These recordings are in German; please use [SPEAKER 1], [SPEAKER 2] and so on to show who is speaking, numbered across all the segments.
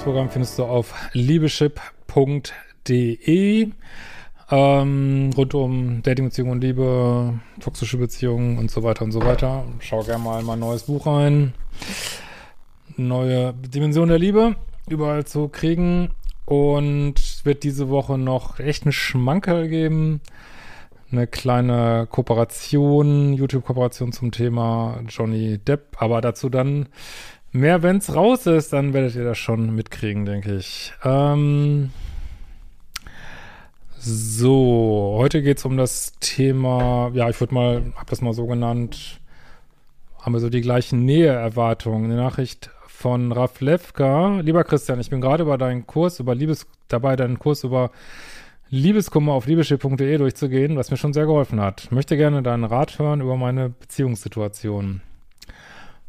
[SPEAKER 1] Online-Kursprogramm findest du auf liebeschip.de. Ähm, rund um Dating, Beziehung und Liebe, toxische Beziehungen und so weiter und so weiter. Schau gerne mal in mein neues Buch rein. Neue Dimension der Liebe überall zu kriegen. Und wird diese Woche noch echt einen Schmankerl geben. Eine kleine Kooperation, YouTube-Kooperation zum Thema Johnny Depp. Aber dazu dann mehr, wenn's raus ist, dann werdet ihr das schon mitkriegen, denke ich. Ähm so, heute geht's um das Thema, ja, ich würde mal, hab das mal so genannt, haben wir so die gleichen Näheerwartungen. Eine Nachricht von Raflevka. Lieber Christian, ich bin gerade über deinen Kurs, über Liebes, dabei deinen Kurs über Liebeskummer auf liebeschiff.de durchzugehen, was mir schon sehr geholfen hat. Möchte gerne deinen Rat hören über meine Beziehungssituation.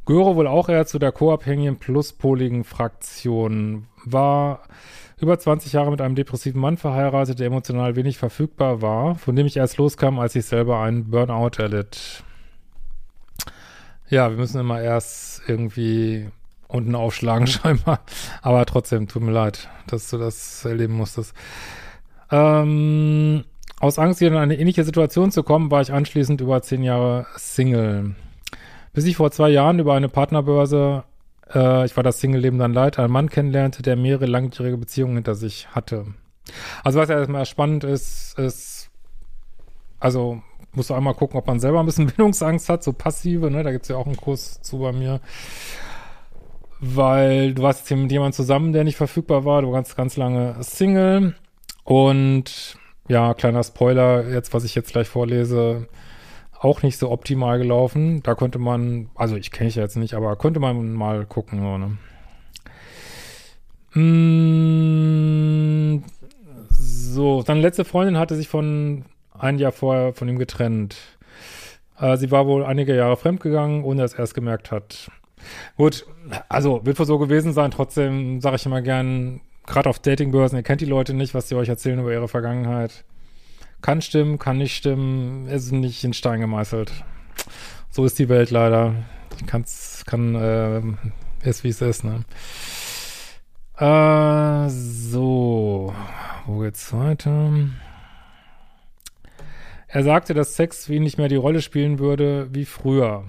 [SPEAKER 1] Gehöre wohl auch eher zu der co-abhängigen pluspoligen Fraktion. War über 20 Jahre mit einem depressiven Mann verheiratet, der emotional wenig verfügbar war, von dem ich erst loskam, als ich selber einen Burnout erlitt. Ja, wir müssen immer erst irgendwie unten aufschlagen scheinbar. Aber trotzdem, tut mir leid, dass du das erleben musstest. Ähm, aus Angst, hier in eine ähnliche Situation zu kommen, war ich anschließend über zehn Jahre Single. Bis ich vor zwei Jahren über eine Partnerbörse äh, ich war das Single-Leben dann leid, einen Mann kennenlernte, der mehrere langjährige Beziehungen hinter sich hatte. Also was ja erstmal spannend ist, ist, also musst du einmal gucken, ob man selber ein bisschen Bindungsangst hat, so passive, ne, da gibt's ja auch einen Kurs zu bei mir. Weil du warst hier mit jemandem zusammen, der nicht verfügbar war, du warst ganz lange Single und ja, kleiner Spoiler, jetzt, was ich jetzt gleich vorlese, auch nicht so optimal gelaufen. Da konnte man, also ich kenne ich jetzt nicht, aber konnte man mal gucken. So, ne? mm, so, seine letzte Freundin hatte sich von ein Jahr vorher von ihm getrennt. Äh, sie war wohl einige Jahre fremdgegangen, ohne dass er es gemerkt hat. Gut, also wird wohl so gewesen sein. Trotzdem sage ich immer gern, gerade auf Datingbörsen, ihr kennt die Leute nicht, was sie euch erzählen über ihre Vergangenheit. Kann stimmen, kann nicht stimmen, ist nicht in Stein gemeißelt. So ist die Welt leider. Kann's, kann, äh, ist wie es ist, ne? Äh, so. Wo geht's weiter? Er sagte, dass Sex ihn nicht mehr die Rolle spielen würde wie früher.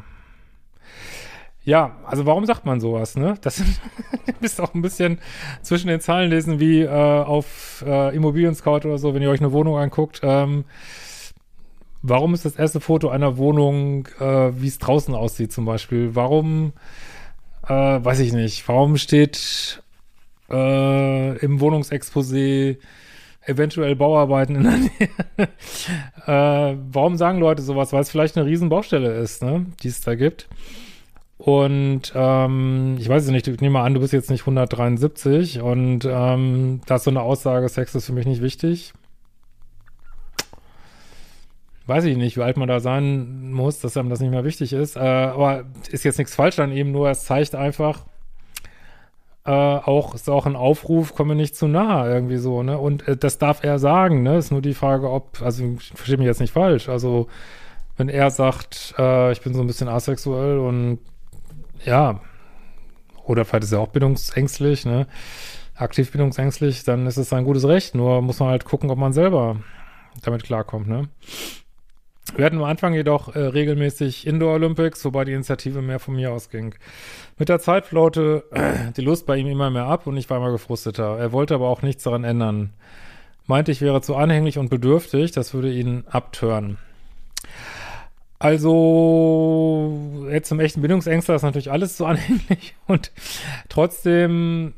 [SPEAKER 1] Ja, also warum sagt man sowas, ne? Das ist auch ein bisschen zwischen den Zahlen lesen wie äh, auf äh, Immobilien Scout oder so, wenn ihr euch eine Wohnung anguckt. Ähm, warum ist das erste Foto einer Wohnung, äh, wie es draußen aussieht zum Beispiel? Warum, äh, weiß ich nicht, warum steht äh, im Wohnungsexposé eventuell Bauarbeiten in der Nähe? äh, warum sagen Leute sowas? Weil es vielleicht eine riesen Baustelle ist, ne? Die es da gibt. Und ähm, ich weiß es nicht, ich nehme mal an, du bist jetzt nicht 173 und ähm, da ist so eine Aussage, Sex ist für mich nicht wichtig. Weiß ich nicht, wie alt man da sein muss, dass einem das nicht mehr wichtig ist. Äh, aber ist jetzt nichts falsch an ihm, nur es zeigt einfach, äh, auch, ist auch ein Aufruf, komme nicht zu nah, irgendwie so, ne? Und äh, das darf er sagen, ne? Ist nur die Frage, ob, also ich verstehe mich jetzt nicht falsch, also wenn er sagt, äh, ich bin so ein bisschen asexuell und ja, oder vielleicht ist er auch bindungsängstlich, ne? Aktiv bindungsängstlich, dann ist es ein gutes Recht. Nur muss man halt gucken, ob man selber damit klarkommt, ne? Wir hatten am Anfang jedoch äh, regelmäßig Indoor Olympics, wobei die Initiative mehr von mir ausging. Mit der Zeit flaute äh, die Lust bei ihm immer mehr ab und ich war immer gefrusteter. Er wollte aber auch nichts daran ändern. Meinte, ich wäre zu anhänglich und bedürftig, das würde ihn abtören. Also, jetzt zum echten Bindungsängstler ist natürlich alles so anhänglich und trotzdem,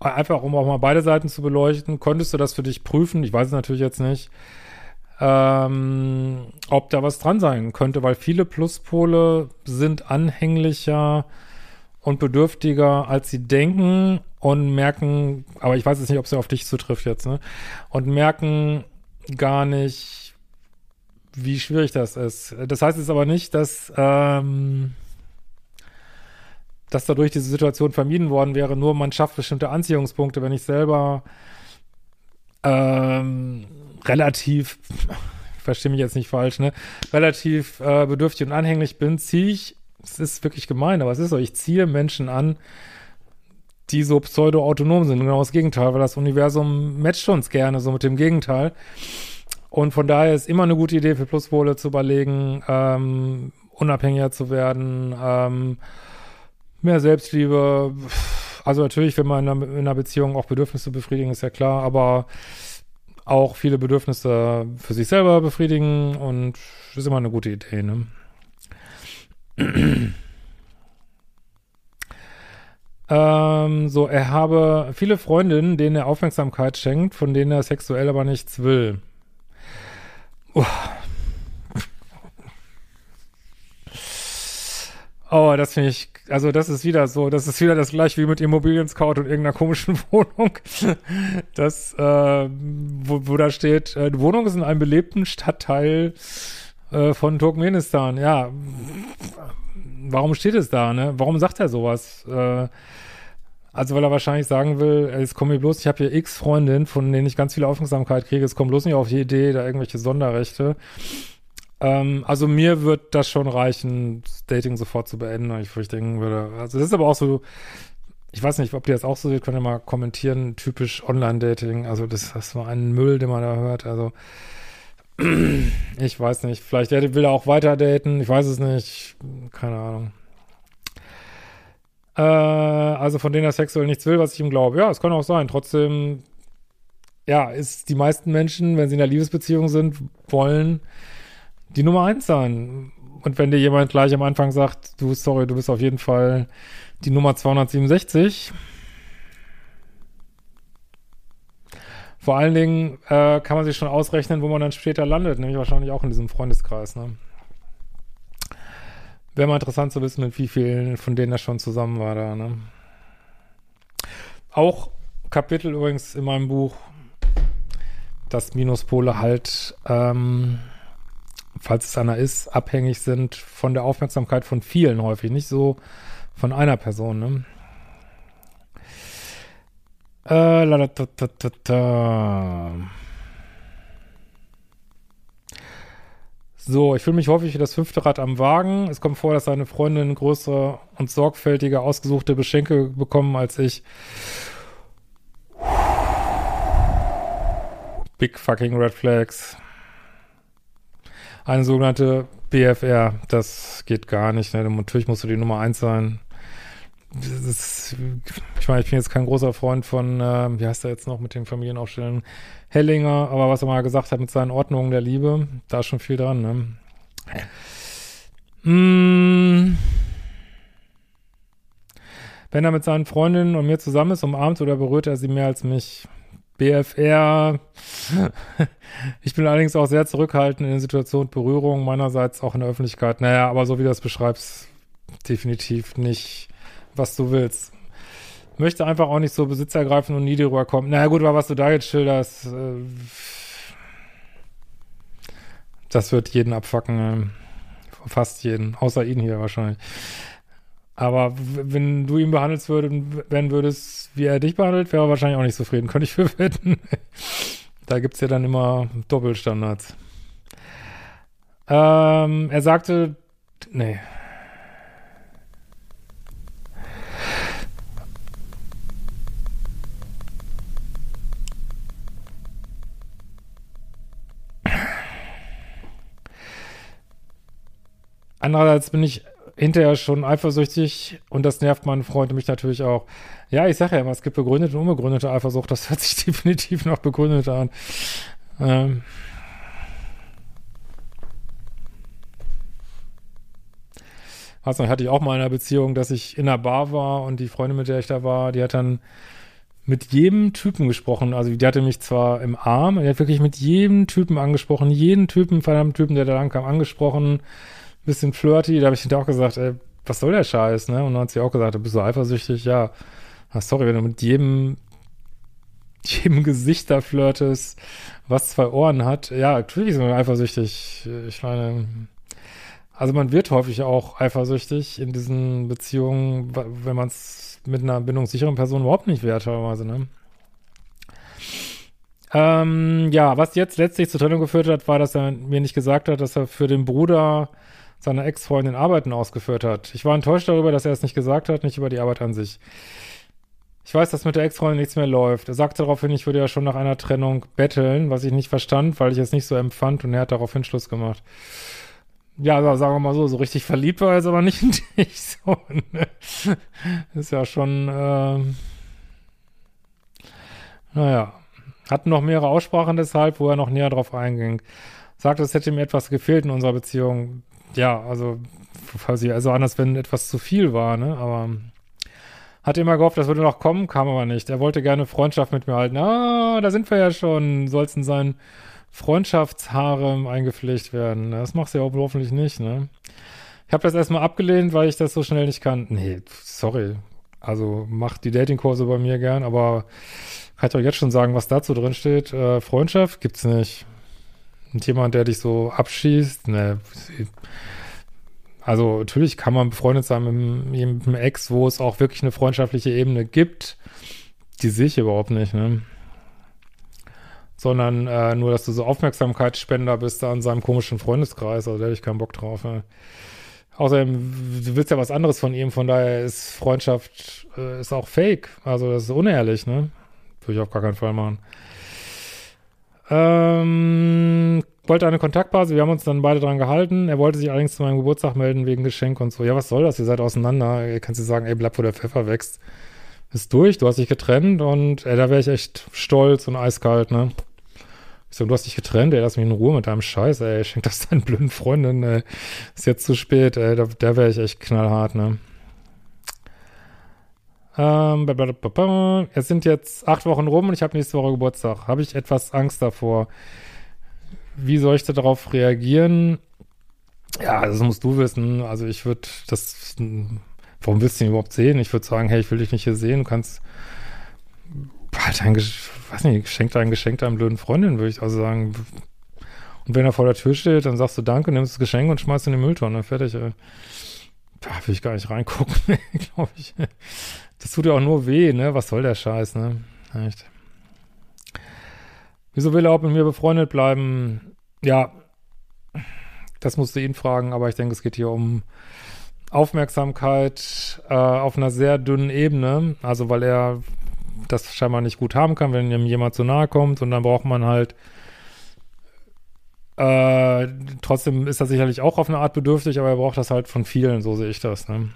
[SPEAKER 1] einfach um auch mal beide Seiten zu beleuchten, konntest du das für dich prüfen? Ich weiß es natürlich jetzt nicht, ähm, ob da was dran sein könnte, weil viele Pluspole sind anhänglicher und bedürftiger, als sie denken und merken, aber ich weiß jetzt nicht, ob es ja auf dich zutrifft jetzt, ne? Und merken gar nicht, wie schwierig das ist. Das heißt jetzt aber nicht, dass, ähm, dass dadurch diese Situation vermieden worden wäre, nur man schafft bestimmte Anziehungspunkte. Wenn ich selber ähm, relativ, ich verstehe mich jetzt nicht falsch, ne, relativ äh, bedürftig und anhänglich bin, ziehe ich, es ist wirklich gemein, aber es ist so, ich ziehe Menschen an, die so pseudo-autonom sind. Genau das Gegenteil, weil das Universum matcht uns gerne so mit dem Gegenteil. Und von daher ist immer eine gute Idee für Pluspole zu überlegen, ähm, unabhängiger zu werden, ähm, mehr Selbstliebe. Also natürlich, wenn man in einer, in einer Beziehung auch Bedürfnisse befriedigen, ist ja klar, aber auch viele Bedürfnisse für sich selber befriedigen und ist immer eine gute Idee, ne? ähm, so, er habe viele Freundinnen, denen er Aufmerksamkeit schenkt, von denen er sexuell aber nichts will. Uah. Oh, das finde ich, also das ist wieder so, das ist wieder das gleiche wie mit Immobilien-Scout und irgendeiner komischen Wohnung. Das, äh, wo, wo da steht, äh, die Wohnung ist in einem belebten Stadtteil äh, von Turkmenistan. Ja, warum steht es da, ne? Warum sagt er sowas? Äh, also weil er wahrscheinlich sagen will, es kommt mir bloß, ich habe hier x Freundinnen, von denen ich ganz viel Aufmerksamkeit kriege, es kommt bloß nicht auf die Idee, da irgendwelche Sonderrechte. Ähm, also mir wird das schon reichen, das Dating sofort zu beenden, ich, ich denken würde. Also das ist aber auch so, ich weiß nicht, ob ihr das auch so seht, könnt ihr mal kommentieren, typisch Online-Dating, also das, das war ein Müll, den man da hört, also ich weiß nicht, vielleicht will er auch weiter daten, ich weiß es nicht, keine Ahnung. Äh, also von denen er sexuell nichts will, was ich ihm glaube. Ja, es kann auch sein. Trotzdem, ja, ist die meisten Menschen, wenn sie in einer Liebesbeziehung sind, wollen die Nummer eins sein. Und wenn dir jemand gleich am Anfang sagt, du, sorry, du bist auf jeden Fall die Nummer 267, vor allen Dingen äh, kann man sich schon ausrechnen, wo man dann später landet, nämlich wahrscheinlich auch in diesem Freundeskreis, ne? Wäre mal interessant zu wissen, mit wie vielen von denen er schon zusammen war da, ne? Auch Kapitel übrigens in meinem Buch, dass Minuspole halt, ähm, falls es einer ist, abhängig sind von der Aufmerksamkeit von vielen häufig, nicht so von einer Person, ne? Äh, la, la, ta, ta, ta, ta. So, ich fühle mich häufig wie das fünfte Rad am Wagen. Es kommt vor, dass seine Freundin größere und sorgfältige, ausgesuchte Geschenke bekommen als ich. Big fucking Red Flags. Eine sogenannte BFR, das geht gar nicht. Ne? Natürlich musst du die Nummer eins sein. Ist, ich meine, ich bin jetzt kein großer Freund von, äh, wie heißt er jetzt noch mit den Familienaufstellungen? Hellinger, aber was er mal gesagt hat mit seinen Ordnungen der Liebe, da ist schon viel dran, ne? Mmh. Wenn er mit seinen Freundinnen und mir zusammen ist, umarmt oder berührt er sie mehr als mich. BFR. ich bin allerdings auch sehr zurückhaltend in der Situation Berührung, meinerseits auch in der Öffentlichkeit. Naja, aber so wie du das beschreibst, definitiv nicht, was du willst möchte einfach auch nicht so Besitz ergreifen und nie darüber kommen. Naja, gut, aber was du da jetzt schilderst, äh, das wird jeden abfacken. Äh, fast jeden. Außer ihn hier wahrscheinlich. Aber wenn du ihn behandelst würden, werden würdest, wie er dich behandelt, wäre er wahrscheinlich auch nicht zufrieden. Könnte ich für wetten. da gibt's ja dann immer Doppelstandards. Ähm, er sagte, nee, Andererseits bin ich hinterher schon eifersüchtig und das nervt meinen Freund und mich natürlich auch. Ja, ich sage ja immer, es gibt begründete und unbegründete Eifersucht. Das hört sich definitiv noch begründet an. Ähm. Also hatte ich auch mal in einer Beziehung, dass ich in einer Bar war und die Freundin, mit der ich da war, die hat dann mit jedem Typen gesprochen. Also die hatte mich zwar im Arm, die hat wirklich mit jedem Typen angesprochen, jeden Typen, verdammten Typen, der da lang kam, angesprochen bisschen flirty. Da habe ich hinterher auch gesagt, ey, was soll der Scheiß, ne? Und dann hat sie auch gesagt, du bist so eifersüchtig. Ja, ah, sorry, wenn du mit jedem, jedem Gesicht da flirtest, was zwei Ohren hat. Ja, natürlich sind wir eifersüchtig. Ich meine, also man wird häufig auch eifersüchtig in diesen Beziehungen, wenn man es mit einer bindungssicheren Person überhaupt nicht wert, teilweise, ne? Ähm, ja, was jetzt letztlich zur Trennung geführt hat, war, dass er mir nicht gesagt hat, dass er für den Bruder seiner Ex-Freundin Arbeiten ausgeführt hat. Ich war enttäuscht darüber, dass er es nicht gesagt hat, nicht über die Arbeit an sich. Ich weiß, dass mit der Ex-Freundin nichts mehr läuft. Er sagte daraufhin, ich würde ja schon nach einer Trennung betteln, was ich nicht verstand, weil ich es nicht so empfand und er hat daraufhin Schluss gemacht. Ja, also sagen wir mal so, so richtig verliebt war er jetzt aber nicht in dich. So, ne? Ist ja schon, ähm, naja. Hatten noch mehrere Aussprachen deshalb, wo er noch näher drauf einging. Sagte, es hätte ihm etwas gefehlt in unserer Beziehung. Ja, also, quasi, also anders, wenn etwas zu viel war, ne, aber hatte immer gehofft, das würde noch kommen, kam aber nicht. Er wollte gerne Freundschaft mit mir halten. Ah, da sind wir ja schon. Soll's in sein Freundschaftsharem eingepflegt werden. Das machst du ja hoffentlich nicht, ne? Ich habe das erstmal abgelehnt, weil ich das so schnell nicht kann. Nee, sorry. Also mach die Datingkurse bei mir gern, aber kann ich auch jetzt schon sagen, was dazu drin steht. Äh, Freundschaft gibt's nicht. Und jemand, der dich so abschießt, ne. Also natürlich kann man befreundet sein mit, einem Ex, wo es auch wirklich eine freundschaftliche Ebene gibt. Die sehe ich überhaupt nicht, ne? Sondern äh, nur, dass du so Aufmerksamkeitsspender bist da in seinem komischen Freundeskreis. Also da habe ich keinen Bock drauf. Ne? Außerdem, du willst ja was anderes von ihm, von daher ist Freundschaft äh, ist auch fake. Also das ist unehrlich, ne? Würde ich auf gar keinen Fall machen. Ähm, wollte eine Kontaktbasis, wir haben uns dann beide dran gehalten. Er wollte sich allerdings zu meinem Geburtstag melden wegen Geschenk und so. Ja, was soll das? Ihr seid auseinander. Ihr kannst dir sagen, ey, bleib, wo der Pfeffer wächst. Ist durch, du hast dich getrennt und ey, da wäre ich echt stolz und eiskalt, ne? Ich so, du hast dich getrennt, ey, lass mich in Ruhe mit deinem Scheiß, ey. Schenk das deinen blöden Freundin, ey. Ist jetzt zu spät, ey. Da, da wäre ich echt knallhart, ne? Ähm, es sind jetzt acht Wochen rum und ich habe nächste Woche Geburtstag. Habe ich etwas Angst davor? Wie soll ich darauf reagieren? Ja, das musst du wissen. Also ich würde das, warum willst du ihn überhaupt sehen? Ich würde sagen, hey, ich will dich nicht hier sehen. Du kannst halt ein, weiß nicht, schenk dein Geschenk deinem blöden Freundin, würde ich also sagen. Und wenn er vor der Tür steht, dann sagst du Danke, nimmst das Geschenk und schmeißt in die Mülltonne. Fertig. Ey. Da will ich gar nicht reingucken, glaube ich. Das tut ja auch nur weh, ne? Was soll der Scheiß, ne? Echt. Wieso will er auch mit mir befreundet bleiben? Ja, das musst du ihn fragen, aber ich denke, es geht hier um Aufmerksamkeit äh, auf einer sehr dünnen Ebene. Also, weil er das scheinbar nicht gut haben kann, wenn ihm jemand zu nahe kommt und dann braucht man halt äh, trotzdem ist er sicherlich auch auf eine Art bedürftig, aber er braucht das halt von vielen, so sehe ich das. Ne?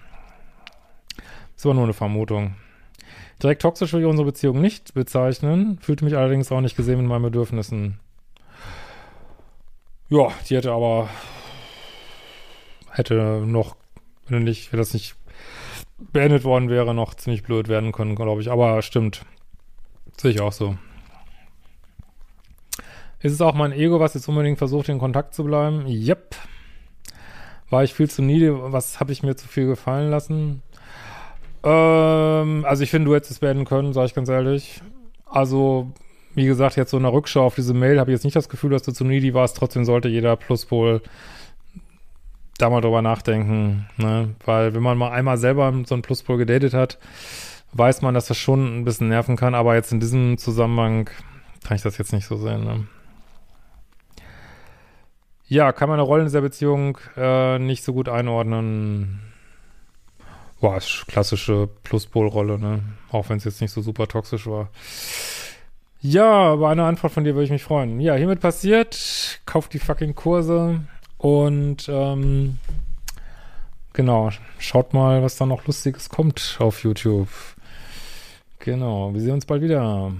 [SPEAKER 1] Ist aber nur eine Vermutung. Direkt toxisch will ich unsere Beziehung nicht bezeichnen, fühlte mich allerdings auch nicht gesehen mit meinen Bedürfnissen. Ja, die hätte aber, hätte noch, wenn nicht, wenn das nicht beendet worden wäre, noch ziemlich blöd werden können, glaube ich. Aber stimmt. Sehe ich auch so. Ist es auch mein Ego, was jetzt unbedingt versucht, in Kontakt zu bleiben? Yep. War ich viel zu needy? Was habe ich mir zu viel gefallen lassen? Ähm, also ich finde, du hättest es beenden können, sage ich ganz ehrlich. Also, wie gesagt, jetzt so eine Rückschau auf diese Mail habe ich jetzt nicht das Gefühl, dass du zu needy warst. Trotzdem sollte jeder Pluspol da mal drüber nachdenken, ne? Weil wenn man mal einmal selber so einen Pluspol gedatet hat, weiß man, dass das schon ein bisschen nerven kann. Aber jetzt in diesem Zusammenhang kann ich das jetzt nicht so sehen, ne? Ja, kann meine Rolle in dieser Beziehung äh, nicht so gut einordnen. Boah, klassische Pluspol-Rolle, ne? Auch wenn es jetzt nicht so super toxisch war. Ja, aber eine Antwort von dir würde ich mich freuen. Ja, hiermit passiert, kauft die fucking Kurse und ähm, genau, schaut mal, was da noch Lustiges kommt auf YouTube. Genau, wir sehen uns bald wieder.